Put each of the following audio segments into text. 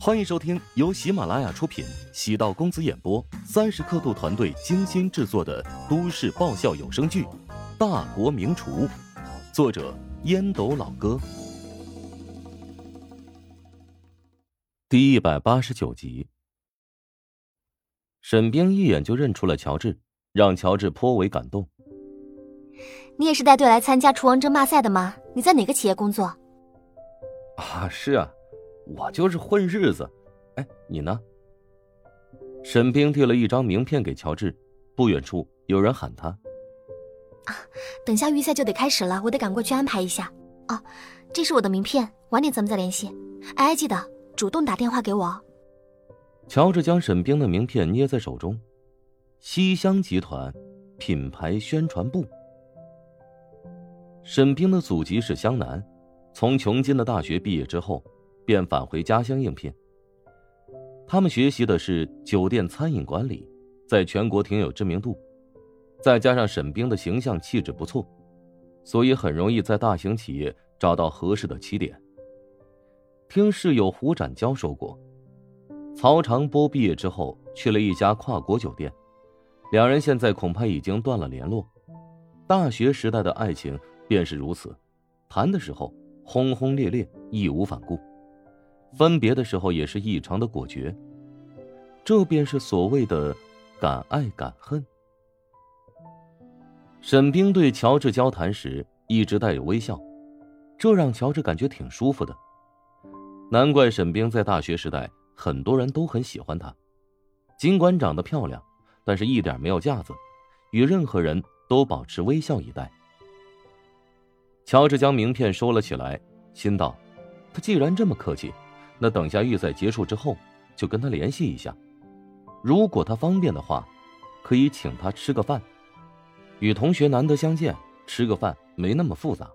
欢迎收听由喜马拉雅出品、喜道公子演播、三十刻度团队精心制作的都市爆笑有声剧《大国名厨》，作者烟斗老哥，第一百八十九集。沈冰一眼就认出了乔治，让乔治颇为感动。你也是带队来参加厨王争霸赛的吗？你在哪个企业工作？啊，是啊。我就是混日子，哎，你呢？沈冰递了一张名片给乔治，不远处有人喊他：“啊，等下预赛就得开始了，我得赶过去安排一下。哦，这是我的名片，晚点咱们再联系。哎，记得主动打电话给我。”乔治将沈冰的名片捏在手中，西乡集团品牌宣传部。沈冰的祖籍是湘南，从穷金的大学毕业之后。便返回家乡应聘。他们学习的是酒店餐饮管理，在全国挺有知名度。再加上沈冰的形象气质不错，所以很容易在大型企业找到合适的起点。听室友胡展娇说过，曹长波毕业之后去了一家跨国酒店，两人现在恐怕已经断了联络。大学时代的爱情便是如此，谈的时候轰轰烈烈，义无反顾。分别的时候也是异常的果决，这便是所谓的敢爱敢恨。沈冰对乔治交谈时一直带有微笑，这让乔治感觉挺舒服的。难怪沈冰在大学时代很多人都很喜欢她，尽管长得漂亮，但是一点没有架子，与任何人都保持微笑以待。乔治将名片收了起来，心道：他既然这么客气。那等下预赛结束之后，就跟他联系一下。如果他方便的话，可以请他吃个饭。与同学难得相见，吃个饭没那么复杂。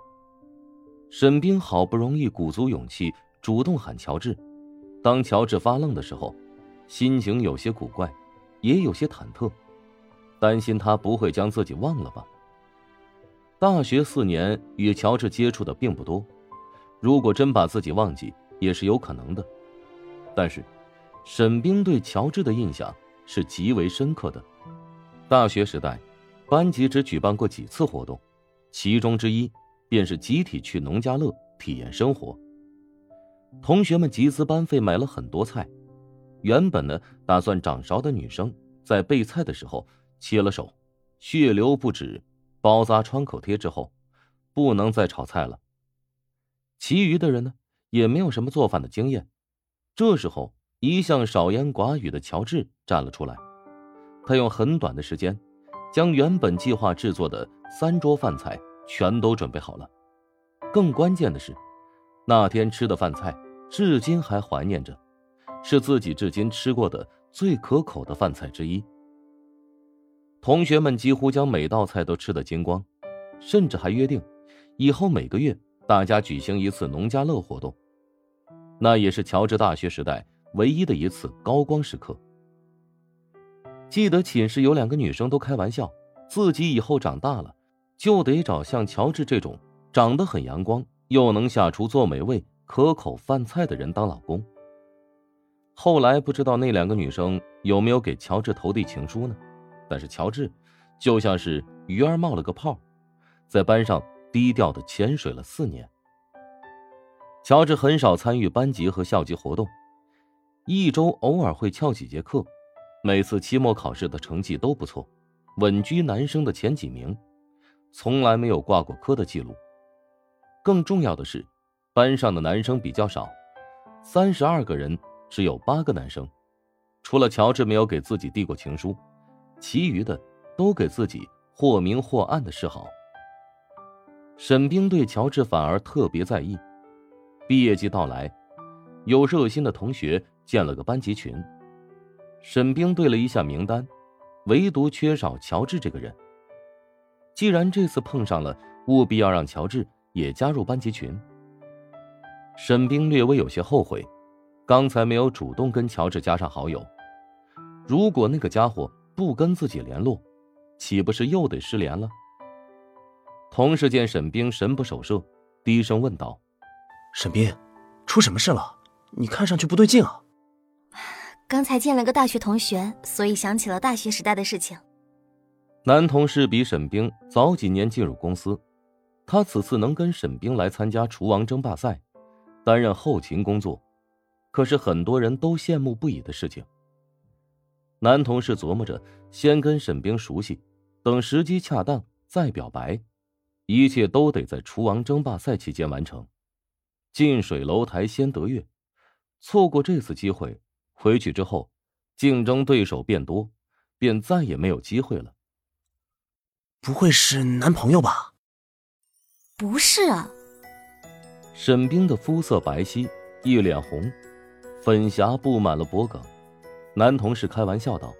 沈冰好不容易鼓足勇气主动喊乔治，当乔治发愣的时候，心情有些古怪，也有些忐忑，担心他不会将自己忘了吧。大学四年与乔治接触的并不多，如果真把自己忘记。也是有可能的，但是，沈冰对乔治的印象是极为深刻的。大学时代，班级只举办过几次活动，其中之一便是集体去农家乐体验生活。同学们集资班费买了很多菜，原本呢打算掌勺的女生在备菜的时候切了手，血流不止，包扎创口贴之后，不能再炒菜了。其余的人呢？也没有什么做饭的经验，这时候，一向少言寡语的乔治站了出来。他用很短的时间，将原本计划制作的三桌饭菜全都准备好了。更关键的是，那天吃的饭菜至今还怀念着，是自己至今吃过的最可口的饭菜之一。同学们几乎将每道菜都吃得精光，甚至还约定，以后每个月大家举行一次农家乐活动。那也是乔治大学时代唯一的一次高光时刻。记得寝室有两个女生都开玩笑，自己以后长大了就得找像乔治这种长得很阳光又能下厨做美味可口饭菜的人当老公。后来不知道那两个女生有没有给乔治投递情书呢？但是乔治就像是鱼儿冒了个泡，在班上低调的潜水了四年。乔治很少参与班级和校级活动，一周偶尔会翘几节课，每次期末考试的成绩都不错，稳居男生的前几名，从来没有挂过科的记录。更重要的是，班上的男生比较少，三十二个人只有八个男生，除了乔治没有给自己递过情书，其余的都给自己或明或暗的示好。沈冰对乔治反而特别在意。毕业季到来，有热心的同学建了个班级群。沈冰对了一下名单，唯独缺少乔治这个人。既然这次碰上了，务必要让乔治也加入班级群。沈冰略微有些后悔，刚才没有主动跟乔治加上好友。如果那个家伙不跟自己联络，岂不是又得失联了？同事见沈冰神不守舍，低声问道。沈冰，出什么事了？你看上去不对劲啊！刚才见了个大学同学，所以想起了大学时代的事情。男同事比沈冰早几年进入公司，他此次能跟沈冰来参加厨王争霸赛，担任后勤工作，可是很多人都羡慕不已的事情。男同事琢磨着，先跟沈冰熟悉，等时机恰当再表白，一切都得在厨王争霸赛期间完成。近水楼台先得月，错过这次机会，回去之后，竞争对手变多，便再也没有机会了。不会是男朋友吧？不是啊。沈冰的肤色白皙，一脸红，粉霞布满了脖颈。男同事开玩笑道：“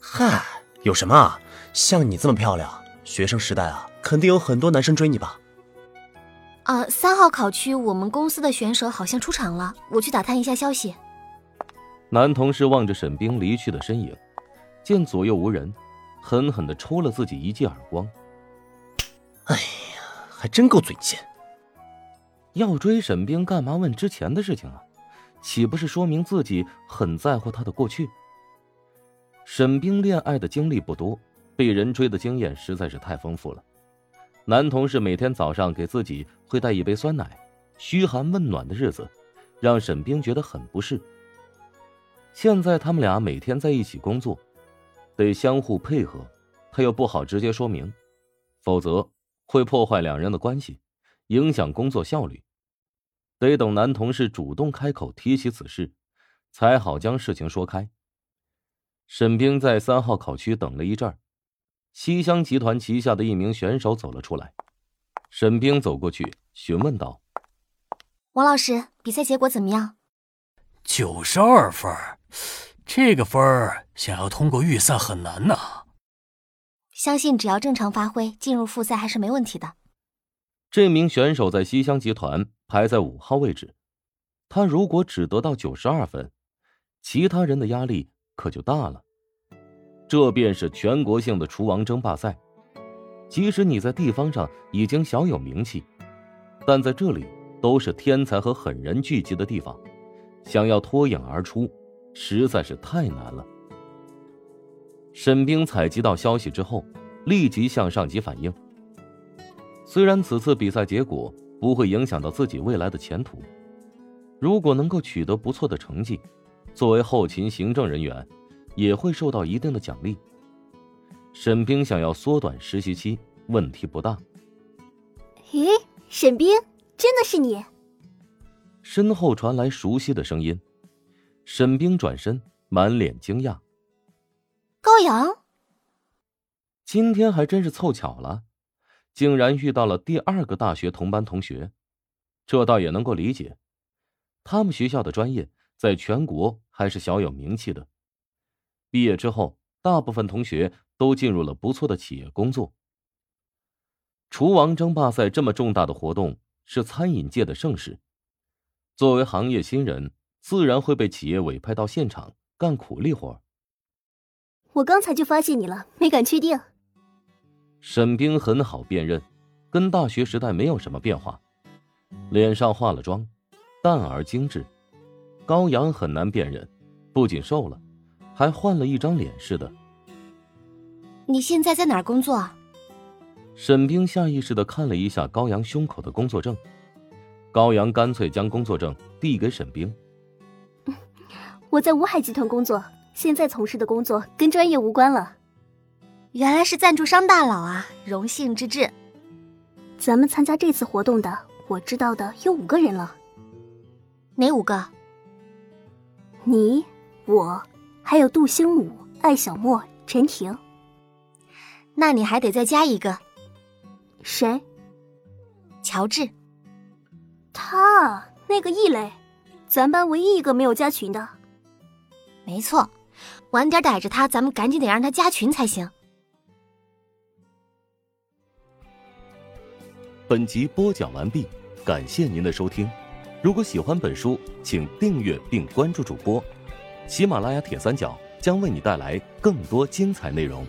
嗨，有什么啊？像你这么漂亮，学生时代啊，肯定有很多男生追你吧？”啊，三号考区我们公司的选手好像出场了，我去打探一下消息。男同事望着沈冰离去的身影，见左右无人。狠狠的抽了自己一记耳光。哎呀，还真够嘴贱！要追沈冰干嘛问之前的事情啊？岂不是说明自己很在乎他的过去？沈冰恋爱的经历不多，被人追的经验实在是太丰富了。男同事每天早上给自己会带一杯酸奶，嘘寒问暖的日子，让沈冰觉得很不适。现在他们俩每天在一起工作。得相互配合，他又不好直接说明，否则会破坏两人的关系，影响工作效率。得等男同事主动开口提起此事，才好将事情说开。沈冰在三号考区等了一阵儿，西乡集团旗下的一名选手走了出来。沈冰走过去询问道：“王老师，比赛结果怎么样？”“九十二分。”这个分儿想要通过预赛很难呐。相信只要正常发挥，进入复赛还是没问题的。这名选手在西乡集团排在五号位置，他如果只得到九十二分，其他人的压力可就大了。这便是全国性的厨王争霸赛，即使你在地方上已经小有名气，但在这里都是天才和狠人聚集的地方，想要脱颖而出。实在是太难了。沈冰采集到消息之后，立即向上级反映。虽然此次比赛结果不会影响到自己未来的前途，如果能够取得不错的成绩，作为后勤行政人员，也会受到一定的奖励。沈冰想要缩短实习期，问题不大。咦，沈冰，真的是你？身后传来熟悉的声音。沈冰转身，满脸惊讶。高阳，今天还真是凑巧了，竟然遇到了第二个大学同班同学，这倒也能够理解。他们学校的专业在全国还是小有名气的，毕业之后，大部分同学都进入了不错的企业工作。厨王争霸赛这么重大的活动，是餐饮界的盛事，作为行业新人。自然会被企业委派到现场干苦力活。我刚才就发现你了，没敢确定。沈冰很好辨认，跟大学时代没有什么变化，脸上化了妆，淡而精致。高阳很难辨认，不仅瘦了，还换了一张脸似的。你现在在哪儿工作啊？沈冰下意识的看了一下高阳胸口的工作证，高阳干脆将工作证递给沈冰。我在吴海集团工作，现在从事的工作跟专业无关了。原来是赞助商大佬啊，荣幸之至。咱们参加这次活动的，我知道的有五个人了。哪五个？你、我，还有杜兴武、艾小莫、陈婷。那你还得再加一个。谁？乔治。他那个异类，咱班唯一一个没有加群的。没错，晚点逮着他，咱们赶紧得让他加群才行。本集播讲完毕，感谢您的收听。如果喜欢本书，请订阅并关注主播。喜马拉雅铁三角将为你带来更多精彩内容。